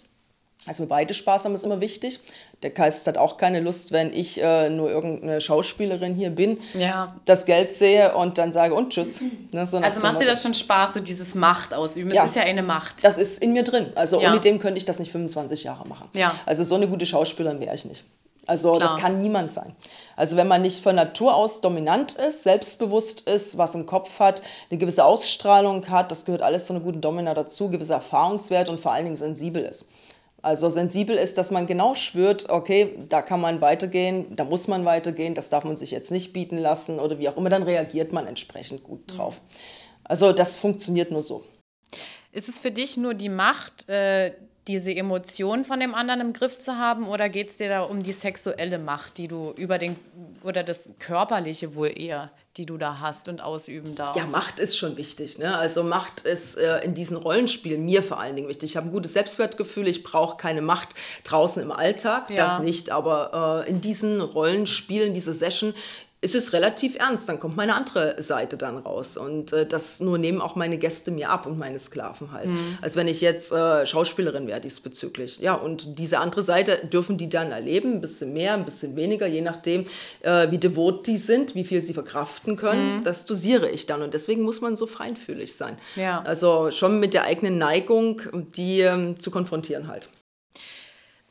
Also wir beide Spaß haben, ist immer wichtig. Der Geist hat auch keine Lust, wenn ich äh, nur irgendeine Schauspielerin hier bin, ja. das Geld sehe und dann sage und tschüss. Ne, so also macht dir das schon Spaß, so dieses Macht ausüben? Ja. Es ist ja eine Macht. Das ist in mir drin. Also ja. ohne dem könnte ich das nicht 25 Jahre machen. Ja. Also so eine gute Schauspielerin wäre ich nicht. Also Klar. das kann niemand sein. Also wenn man nicht von Natur aus dominant ist, selbstbewusst ist, was im Kopf hat, eine gewisse Ausstrahlung hat, das gehört alles zu einer guten Domina dazu, gewisse Erfahrungswert und vor allen Dingen sensibel ist. Also sensibel ist, dass man genau spürt, okay, da kann man weitergehen, da muss man weitergehen, das darf man sich jetzt nicht bieten lassen oder wie auch immer, dann reagiert man entsprechend gut mhm. drauf. Also das funktioniert nur so. Ist es für dich nur die Macht, äh, diese Emotionen von dem anderen im Griff zu haben oder geht es dir da um die sexuelle Macht, die du über den, oder das Körperliche wohl eher, die du da hast und ausüben darfst? Ja, Macht ist schon wichtig. Ne? Also Macht ist äh, in diesen Rollenspielen mir vor allen Dingen wichtig. Ich habe ein gutes Selbstwertgefühl, ich brauche keine Macht draußen im Alltag, ja. das nicht, aber äh, in diesen Rollenspielen, diese Session, ist es relativ ernst. Dann kommt meine andere Seite dann raus. Und äh, das nur nehmen auch meine Gäste mir ab und meine Sklaven halt. Mhm. Als wenn ich jetzt äh, Schauspielerin wäre diesbezüglich. Ja, und diese andere Seite dürfen die dann erleben, ein bisschen mehr, ein bisschen weniger, je nachdem, äh, wie devot die sind, wie viel sie verkraften können. Mhm. Das dosiere ich dann. Und deswegen muss man so feinfühlig sein. Ja. Also schon mit der eigenen Neigung, die ähm, zu konfrontieren halt.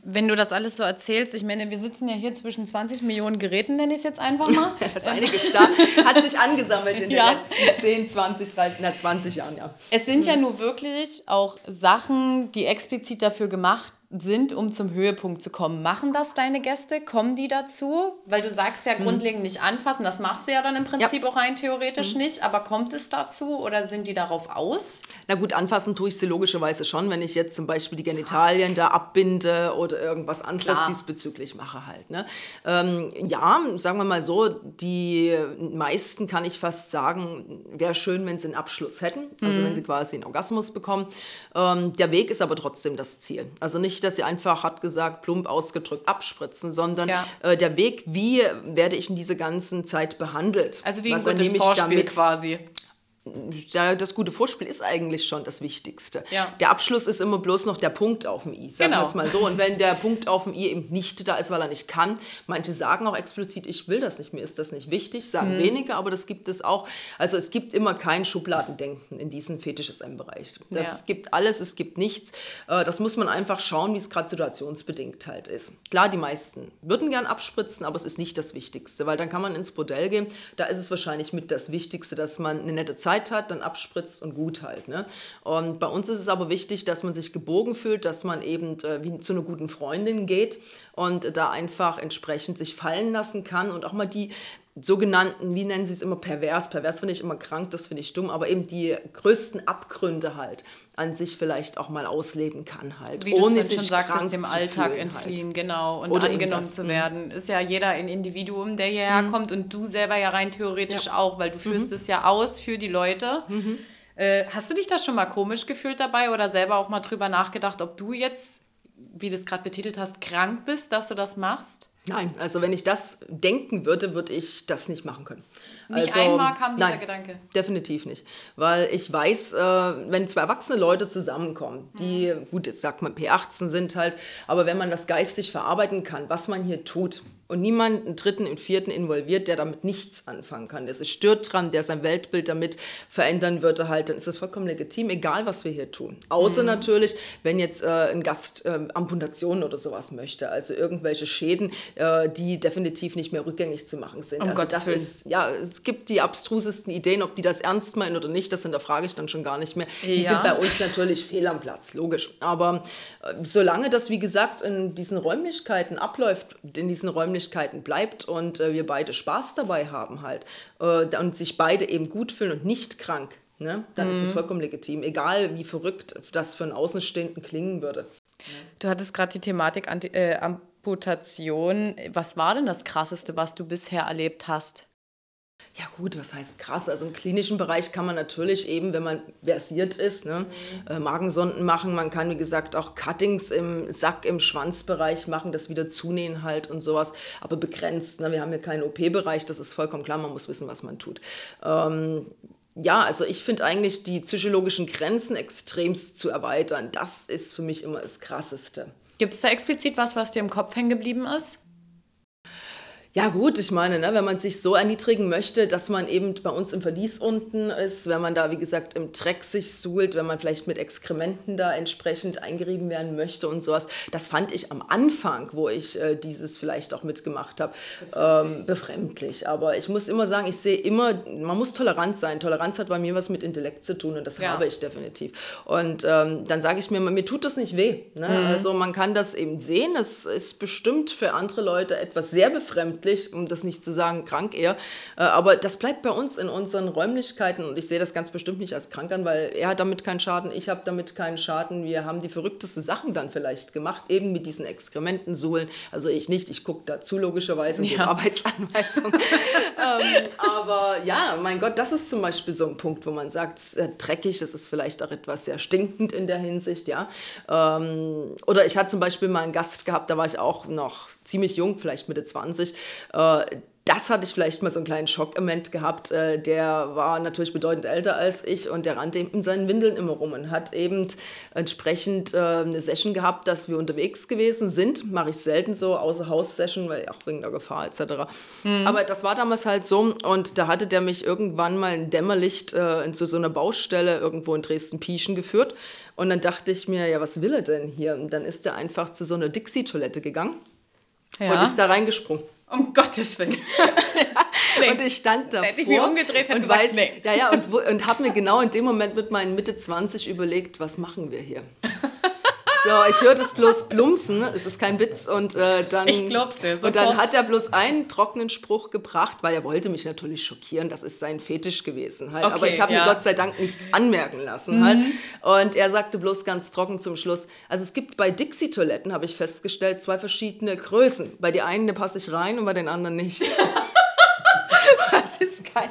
Wenn du das alles so erzählst, ich meine, wir sitzen ja hier zwischen 20 Millionen Geräten, nenne ich es jetzt einfach mal. das ist einiges da. Hat sich angesammelt in ja. den letzten 10, 20, 30, na, 20 Jahren, ja. Es sind ja nur wirklich auch Sachen, die explizit dafür gemacht sind, um zum Höhepunkt zu kommen. Machen das deine Gäste? Kommen die dazu? Weil du sagst ja mhm. grundlegend nicht anfassen, das machst du ja dann im Prinzip ja. auch rein theoretisch mhm. nicht, aber kommt es dazu oder sind die darauf aus? Na gut, anfassen tue ich sie logischerweise schon, wenn ich jetzt zum Beispiel die Genitalien da abbinde oder irgendwas anderes Klar. diesbezüglich mache halt. Ne? Ähm, ja, sagen wir mal so, die meisten kann ich fast sagen, wäre schön, wenn sie einen Abschluss hätten, also mhm. wenn sie quasi einen Orgasmus bekommen. Ähm, der Weg ist aber trotzdem das Ziel. Also nicht nicht, dass sie einfach, hat gesagt, plump ausgedrückt abspritzen, sondern ja. äh, der Weg, wie werde ich in dieser ganzen Zeit behandelt. Also wie ein gutes Vorspiel quasi ja, das gute Vorspiel ist eigentlich schon das Wichtigste. Ja. Der Abschluss ist immer bloß noch der Punkt auf dem i, sagen genau. wir es mal so. Und wenn der Punkt auf dem i eben nicht da ist, weil er nicht kann, manche sagen auch explizit, ich will das nicht, mir ist das nicht wichtig, sagen mhm. weniger, aber das gibt es auch. Also es gibt immer kein Schubladendenken in diesem Fetisch-SM-Bereich. Das ja. gibt alles, es gibt nichts. Äh, das muss man einfach schauen, wie es gerade situationsbedingt halt ist. Klar, die meisten würden gern abspritzen, aber es ist nicht das Wichtigste, weil dann kann man ins Bordell gehen. Da ist es wahrscheinlich mit das Wichtigste, dass man eine nette Zeit Zeit hat, dann abspritzt und gut halt. Ne? Und bei uns ist es aber wichtig, dass man sich gebogen fühlt, dass man eben äh, wie zu einer guten Freundin geht und da einfach entsprechend sich fallen lassen kann und auch mal die sogenannten, wie nennen sie es immer, pervers. Pervers finde ich immer krank, das finde ich dumm, aber eben die größten Abgründe halt an sich vielleicht auch mal ausleben kann halt. Wie ohne du schon sagtest, dem Alltag halt. entfliehen, halt. genau, und Oder angenommen zu werden. Ist ja jeder ein Individuum, der hierher mhm. kommt und du selber ja rein theoretisch ja. auch, weil du führst mhm. es ja aus für die Leute. Mhm. Äh, hast du dich da schon mal komisch gefühlt dabei oder selber auch mal drüber nachgedacht, ob du jetzt, wie du es gerade betitelt hast, krank bist, dass du das machst? Nein, also wenn ich das denken würde, würde ich das nicht machen können. Nicht also, einmal kam dieser nein, Gedanke. Definitiv nicht. Weil ich weiß, äh, wenn zwei erwachsene Leute zusammenkommen, die, mhm. gut, jetzt sagt man P18 sind halt, aber wenn man das geistig verarbeiten kann, was man hier tut, und niemanden dritten und vierten involviert, der damit nichts anfangen kann. Der sich stört dran, der sein Weltbild damit verändern würde, halt, dann ist das vollkommen legitim, egal was wir hier tun. Außer mhm. natürlich, wenn jetzt äh, ein Gast äh, Amputationen oder sowas möchte, also irgendwelche Schäden, äh, die definitiv nicht mehr rückgängig zu machen sind. Um also Gottes das Willen. ist, ja, es gibt die abstrusesten Ideen, ob die das ernst meinen oder nicht, das hinterfrage ich dann schon gar nicht mehr. Die ja. sind bei uns natürlich fehl am Platz, logisch. Aber äh, solange das, wie gesagt, in diesen Räumlichkeiten abläuft, in diesen Räumlichkeiten bleibt und äh, wir beide Spaß dabei haben halt äh, und sich beide eben gut fühlen und nicht krank, ne, dann mhm. ist es vollkommen legitim, egal wie verrückt das für einen Außenstehenden klingen würde. Du hattest gerade die Thematik äh, Amputation. Was war denn das Krasseste, was du bisher erlebt hast? Ja gut, was heißt krass? Also im klinischen Bereich kann man natürlich eben, wenn man versiert ist, ne, mhm. äh, Magensonden machen. Man kann, wie gesagt, auch Cuttings im Sack, im Schwanzbereich machen, das wieder zunähen halt und sowas, aber begrenzt. Ne? Wir haben hier keinen OP-Bereich, das ist vollkommen klar, man muss wissen, was man tut. Ähm, ja, also ich finde eigentlich die psychologischen Grenzen extremst zu erweitern. Das ist für mich immer das Krasseste. Gibt es da explizit was, was dir im Kopf hängen geblieben ist? Ja gut, ich meine, ne, wenn man sich so erniedrigen möchte, dass man eben bei uns im Verlies unten ist, wenn man da, wie gesagt, im Dreck sich suhlt, wenn man vielleicht mit Exkrementen da entsprechend eingerieben werden möchte und sowas, das fand ich am Anfang, wo ich äh, dieses vielleicht auch mitgemacht habe, befremdlich. Ähm, befremdlich. Aber ich muss immer sagen, ich sehe immer, man muss tolerant sein. Toleranz hat bei mir was mit Intellekt zu tun und das ja. habe ich definitiv. Und ähm, dann sage ich mir, mir tut das nicht weh. Ne? Mhm. Also man kann das eben sehen, es ist bestimmt für andere Leute etwas sehr befremdlich befremdlich, um das nicht zu sagen, krank eher. Äh, aber das bleibt bei uns in unseren Räumlichkeiten und ich sehe das ganz bestimmt nicht als krank an, weil er hat damit keinen Schaden, ich habe damit keinen Schaden. Wir haben die verrücktesten Sachen dann vielleicht gemacht, eben mit diesen Exkrementensohlen. Also ich nicht, ich gucke dazu logischerweise in ja. die Arbeitsanweisung. ähm, aber ja, mein Gott, das ist zum Beispiel so ein Punkt, wo man sagt, dreckig, das ist vielleicht auch etwas sehr stinkend in der Hinsicht, ja. Ähm, oder ich hatte zum Beispiel mal einen Gast gehabt, da war ich auch noch ziemlich jung, vielleicht Mitte 20. Äh, das hatte ich vielleicht mal so einen kleinen Schockmoment gehabt. Äh, der war natürlich bedeutend älter als ich und der rannte in seinen Windeln immer rum und hat eben entsprechend äh, eine Session gehabt, dass wir unterwegs gewesen sind. Mache ich selten so, außer Haus-Session, weil auch wegen der Gefahr etc. Mhm. Aber das war damals halt so und da hatte der mich irgendwann mal ein Dämmerlicht äh, zu so einer Baustelle irgendwo in Dresden-Pieschen geführt. Und dann dachte ich mir, ja, was will er denn hier? Und dann ist er einfach zu so einer Dixie-Toilette gegangen ja. und ist da reingesprungen. Um Gottes Willen. nee. Und ich stand davor hätte ich mich umgedreht und gesagt, weiß, nee. ja, ja, und, und habe mir genau in dem Moment mit meinen Mitte 20 überlegt, was machen wir hier? So, ich höre das bloß plumpsen, es ist kein Witz. Und äh, dann, ich glaub's ja, und dann hat er bloß einen trockenen Spruch gebracht, weil er wollte mich natürlich schockieren. Das ist sein Fetisch gewesen halt. Okay, Aber ich habe ja. mir Gott sei Dank nichts anmerken lassen mhm. halt. Und er sagte bloß ganz trocken zum Schluss, also es gibt bei Dixie-Toiletten, habe ich festgestellt, zwei verschiedene Größen. Bei der einen, passe ich rein und bei den anderen nicht. ist kein.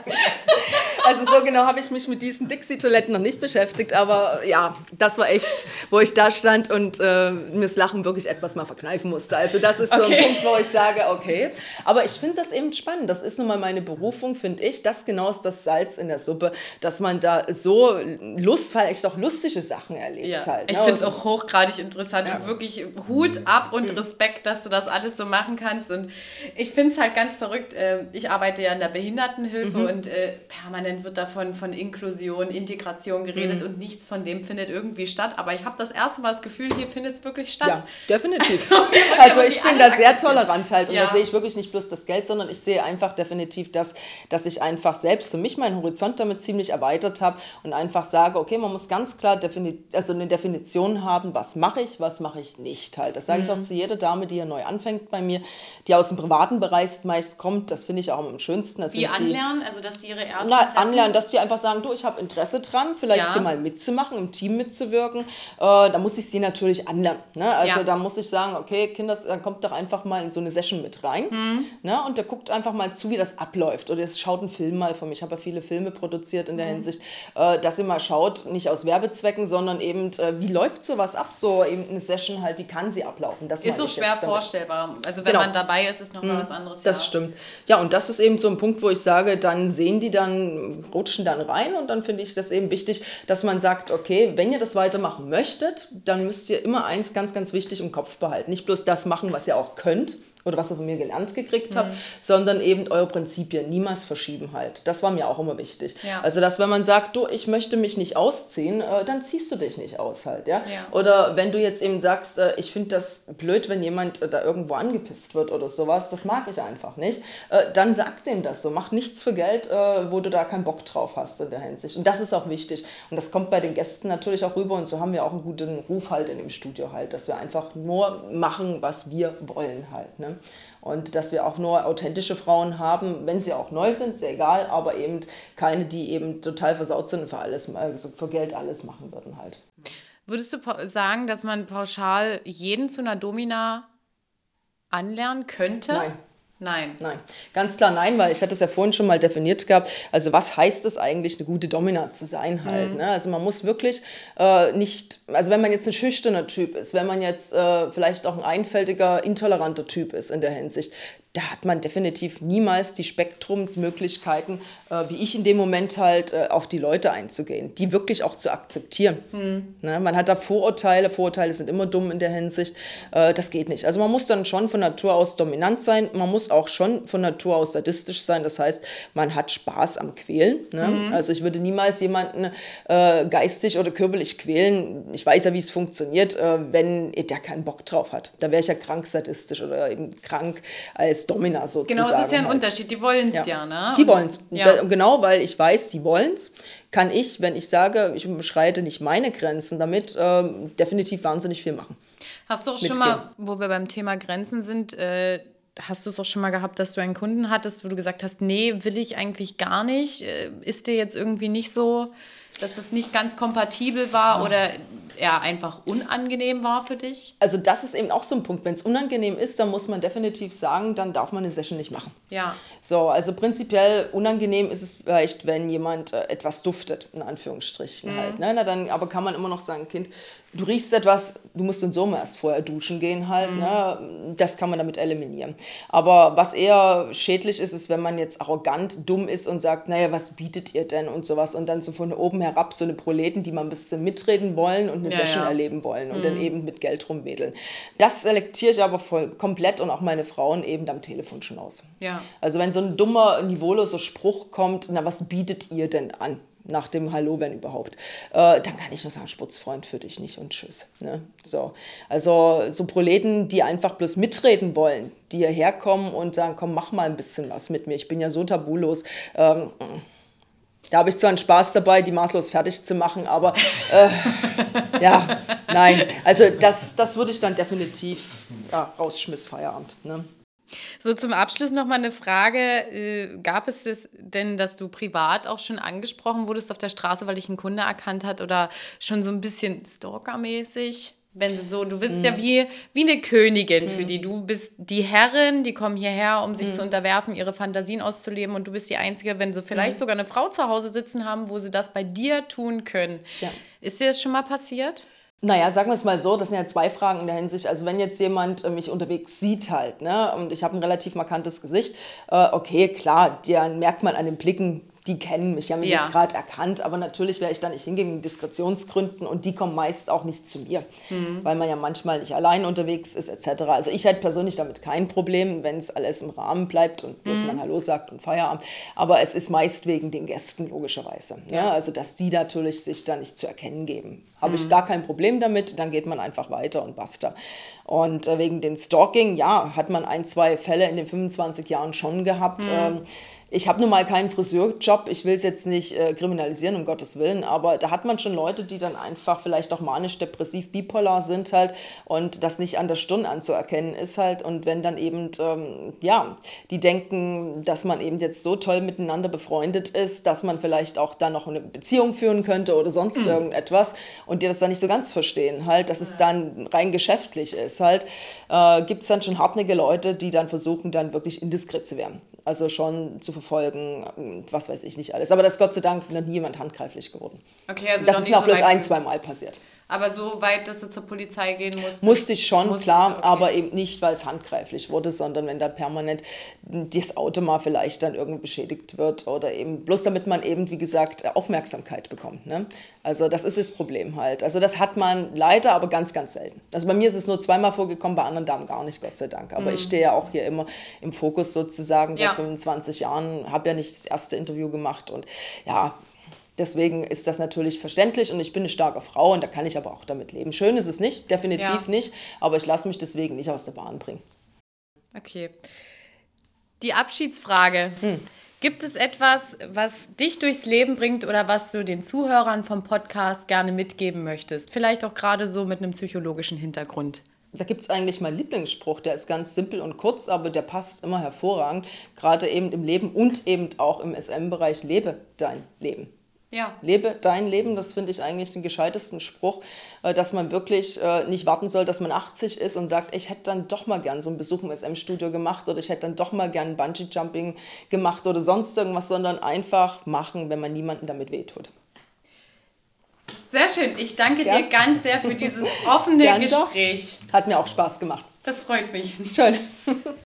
Also so genau habe ich mich mit diesen Dixie-Toiletten noch nicht beschäftigt, aber ja, das war echt, wo ich da stand und äh, mir das Lachen wirklich etwas mal verkneifen musste. Also das ist so okay. ein Punkt, wo ich sage, okay. Aber ich finde das eben spannend. Das ist nun mal meine Berufung, finde ich. Das genau ist das Salz in der Suppe, dass man da so Lust, vielleicht auch lustige Sachen erlebt ja. halt. Ne? Ich finde es auch hochgradig interessant ja. und wirklich Hut ab und mhm. Respekt, dass du das alles so machen kannst. Und ich finde es halt ganz verrückt. Ähm, ich arbeite ja in der Behindertenhilfe mhm. und äh, permanent wird davon von Inklusion, Integration geredet mhm. und nichts von dem findet irgendwie statt. Aber ich habe das erste Mal das Gefühl, hier findet es wirklich statt. Ja, definitiv. also ich bin da sehr tolerant halt und ja. da sehe ich wirklich nicht bloß das Geld, sondern ich sehe einfach definitiv, dass, dass ich einfach selbst für mich meinen Horizont damit ziemlich erweitert habe und einfach sage, okay, man muss ganz klar defini also eine Definition haben, was mache ich, was mache ich nicht halt. Das sage mhm. ich auch mhm. zu jeder Dame, die hier neu anfängt bei mir, die aus dem privaten Bereich meist kommt. Das finde ich auch am schönsten. Das Wie anlernen, also dass die ihre erste anlernen, dass die einfach sagen, du, ich habe Interesse dran, vielleicht ja. hier mal mitzumachen, im Team mitzuwirken. Äh, da muss ich sie natürlich anlernen. Ne? Also ja. da muss ich sagen, okay, Kinder, dann kommt doch einfach mal in so eine Session mit rein. Mhm. Ne? Und der guckt einfach mal zu, wie das abläuft. Oder es schaut einen Film mal von mir. Ich habe ja viele Filme produziert in der mhm. Hinsicht, äh, dass ihr mal schaut, nicht aus Werbezwecken, sondern eben, äh, wie läuft sowas ab, so eben eine Session halt, wie kann sie ablaufen? Das ist so schwer vorstellbar. Also wenn genau. man dabei ist, ist nochmal mhm. was anderes. Das ja. stimmt. Ja, und das ist eben so ein Punkt, wo ich sage, dann sehen die dann rutschen dann rein und dann finde ich das eben wichtig, dass man sagt, okay, wenn ihr das weitermachen möchtet, dann müsst ihr immer eins ganz, ganz wichtig im Kopf behalten. Nicht bloß das machen, was ihr auch könnt, oder was ihr von mir gelernt gekriegt habt, sondern eben eure Prinzipien niemals verschieben halt. Das war mir auch immer wichtig. Ja. Also, dass wenn man sagt, du, ich möchte mich nicht ausziehen, äh, dann ziehst du dich nicht aus halt, ja. Ja. Oder wenn du jetzt eben sagst, äh, ich finde das blöd, wenn jemand äh, da irgendwo angepisst wird oder sowas, das mag ich einfach nicht, äh, dann sag dem das so. Mach nichts für Geld, äh, wo du da keinen Bock drauf hast in der Hinsicht. Und das ist auch wichtig. Und das kommt bei den Gästen natürlich auch rüber und so haben wir auch einen guten Ruf halt in dem Studio halt, dass wir einfach nur machen, was wir wollen halt. Ne? Und dass wir auch nur authentische Frauen haben, wenn sie auch neu sind, sehr egal, aber eben keine, die eben total versaut sind und für alles, also für Geld alles machen würden halt. Würdest du sagen, dass man pauschal jeden zu einer Domina anlernen könnte? Nein. Nein. Nein, ganz klar nein, weil ich hatte es ja vorhin schon mal definiert gehabt. Also was heißt es eigentlich, eine gute Domina zu sein halt? Ne? Also man muss wirklich äh, nicht, also wenn man jetzt ein schüchterner Typ ist, wenn man jetzt äh, vielleicht auch ein einfältiger, intoleranter Typ ist in der Hinsicht, da hat man definitiv niemals die Spektrumsmöglichkeiten, äh, wie ich in dem Moment halt, äh, auf die Leute einzugehen, die wirklich auch zu akzeptieren. Ne? Man hat da Vorurteile, Vorurteile sind immer dumm in der Hinsicht, äh, das geht nicht. Also man muss dann schon von Natur aus dominant sein, man muss auch schon von Natur aus sadistisch sein, das heißt, man hat Spaß am Quälen. Ne? Also ich würde niemals jemanden äh, geistig oder körperlich quälen, ich weiß ja, wie es funktioniert, äh, wenn der keinen Bock drauf hat. Da wäre ich ja krank sadistisch oder eben krank als Domina sozusagen. Genau, es ist ja ein halt. Unterschied. Die wollen es ja. ne? Die wollen es. Ja. Genau, weil ich weiß, die wollen es, kann ich, wenn ich sage, ich überschreite nicht meine Grenzen damit, ähm, definitiv wahnsinnig viel machen. Hast du auch schon mitgehen. mal, wo wir beim Thema Grenzen sind, äh, hast du es auch schon mal gehabt, dass du einen Kunden hattest, wo du gesagt hast, nee, will ich eigentlich gar nicht, äh, ist dir jetzt irgendwie nicht so, dass es nicht ganz kompatibel war oder er einfach unangenehm war für dich? Also das ist eben auch so ein Punkt. Wenn es unangenehm ist, dann muss man definitiv sagen, dann darf man eine Session nicht machen. Ja. So, also prinzipiell unangenehm ist es vielleicht, wenn jemand äh, etwas duftet, in Anführungsstrichen halt. Ne? Na, dann, aber kann man immer noch sagen, Kind, du riechst etwas, du musst in Sommer erst vorher duschen gehen halt. Ne? Das kann man damit eliminieren. Aber was eher schädlich ist, ist, wenn man jetzt arrogant dumm ist und sagt, naja, was bietet ihr denn und sowas und dann so von oben herab so eine Proleten, die mal ein bisschen mitreden wollen und eine Ja, Session ja. erleben wollen und dann eben mit Geld rumwedeln. Das selektiere ich aber voll komplett und auch meine Frauen eben am Telefon schon aus. Ja. Also wenn so ein dummer, niveauloser Spruch kommt, na, was bietet ihr denn an? Nach dem Hallo, wenn überhaupt. Äh, dann kann ich nur sagen, Sputzfreund für dich nicht und tschüss. Ne? So. Also so Proleten, die einfach bloß mitreden wollen, die hierher kommen und sagen, komm, mach mal ein bisschen was mit mir. Ich bin ja so tabulos. Ähm, da habe ich zwar einen Spaß dabei, die maßlos fertig zu machen, aber äh, ja, nein. Also das, das würde ich dann definitiv ja, rausschmiss Feierabend. Ne? So zum Abschluss noch mal eine Frage. Äh, gab es das denn, dass du privat auch schon angesprochen wurdest auf der Straße, weil dich ein Kunde erkannt hat oder schon so ein bisschen stalkermäßig? Wenn sie so, du bist ja wie, wie eine Königin für die. Du bist die Herrin, die kommen hierher, um sich zu unterwerfen, ihre Fantasien auszuleben. Und du bist die Einzige, wenn sie vielleicht sogar eine Frau zu Hause sitzen haben, wo sie das bei dir tun können. Ja. Ist dir das schon mal passiert? Naja, sagen wir es mal so, das sind ja zwei Fragen in der Hinsicht. Also wenn jetzt jemand äh, mich unterwegs sieht halt, ne, und ich habe ein relativ markantes Gesicht, äh, okay, klar, dann merkt man an den Blicken, die kennen mich, die haben mich Ja. jetzt gerade erkannt, aber natürlich werde ich da nicht hingehen wegen Diskretionsgründen und die kommen meist auch nicht zu mir, weil man ja manchmal nicht allein unterwegs ist etc. Also ich hätte persönlich damit kein Problem, wenn es alles im Rahmen bleibt und bloß man Hallo sagt und Feierabend, aber es ist meist wegen den Gästen logischerweise, ja, also dass die natürlich sich da nicht zu erkennen geben. Habe ich gar kein Problem damit, dann geht man einfach weiter und basta. Und äh, wegen den Stalking, ja, hat man ein, zwei Fälle in den 25 Jahren schon gehabt. Ähm, ich habe nun mal keinen Friseurjob, ich will es jetzt nicht äh, kriminalisieren, um Gottes Willen, aber da hat man schon Leute, die dann einfach vielleicht auch manisch, depressiv, bipolar sind halt und das nicht an der Stirn anzuerkennen ist halt. Und wenn dann eben, ähm, ja, die denken, dass man eben jetzt so toll miteinander befreundet ist, dass man vielleicht auch dann noch eine Beziehung führen könnte oder sonst irgendetwas und die das dann nicht so ganz verstehen halt, dass es dann rein geschäftlich ist halt, äh, gibt es dann schon hartnäckige Leute, die dann versuchen, dann wirklich indiskret zu werden. Also schon zu verfolgen, und was weiß ich nicht alles. Aber das ist Gott sei Dank noch nie jemand handgreiflich geworden. Okay, also Das ist mir auch bloß ein, zwei Mal passiert. Aber so weit, dass du zur Polizei gehen musst? Musste ich schon, klar, okay. aber eben nicht, weil es handgreiflich wurde, sondern wenn da permanent das Auto mal vielleicht dann irgendwie beschädigt wird oder eben bloß damit man eben, wie gesagt, Aufmerksamkeit bekommt. Ne? Also das ist das Problem halt. Also das hat man leider, aber ganz, ganz selten. Also bei mir ist es nur zweimal vorgekommen, bei anderen Damen gar nicht, Gott sei Dank. Aber mhm. ich stehe ja auch hier immer im Fokus sozusagen seit ja. 25 Jahren, habe ja nicht das erste Interview gemacht und ja, Deswegen ist das natürlich verständlich und ich bin eine starke Frau und da kann ich aber auch damit leben. Schön ist es nicht, definitiv ja. nicht, aber ich lasse mich deswegen nicht aus der Bahn bringen. Okay. Die Abschiedsfrage. Hm. Gibt es etwas, was dich durchs Leben bringt oder was du den Zuhörern vom Podcast gerne mitgeben möchtest? Vielleicht auch gerade so mit einem psychologischen Hintergrund. Da gibt es eigentlich meinen Lieblingsspruch, der ist ganz simpel und kurz, aber der passt immer hervorragend, gerade eben im Leben und eben auch im SM-Bereich, lebe dein Leben. Ja. Lebe dein Leben, das finde ich eigentlich den gescheitesten Spruch, äh, dass man wirklich äh, nicht warten soll, dass man 80 ist und sagt, ich hätte dann doch mal gern so einen Besuch im SM-Studio gemacht oder ich hätte dann doch mal gern Bungee-Jumping gemacht oder sonst irgendwas, sondern einfach machen, wenn man niemanden damit wehtut. Sehr schön. Ich danke Gern. dir ganz sehr für dieses offene Gespräch. Doch. Hat mir auch Spaß gemacht. Das freut mich. Schön.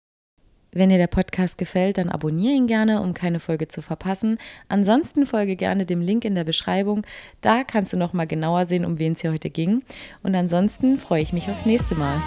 Wenn dir der Podcast gefällt, dann abonniere ihn gerne, um keine Folge zu verpassen. Ansonsten folge gerne dem Link in der Beschreibung. Da kannst du noch mal genauer sehen, um wen es hier heute ging. Und ansonsten freue ich mich aufs nächste Mal.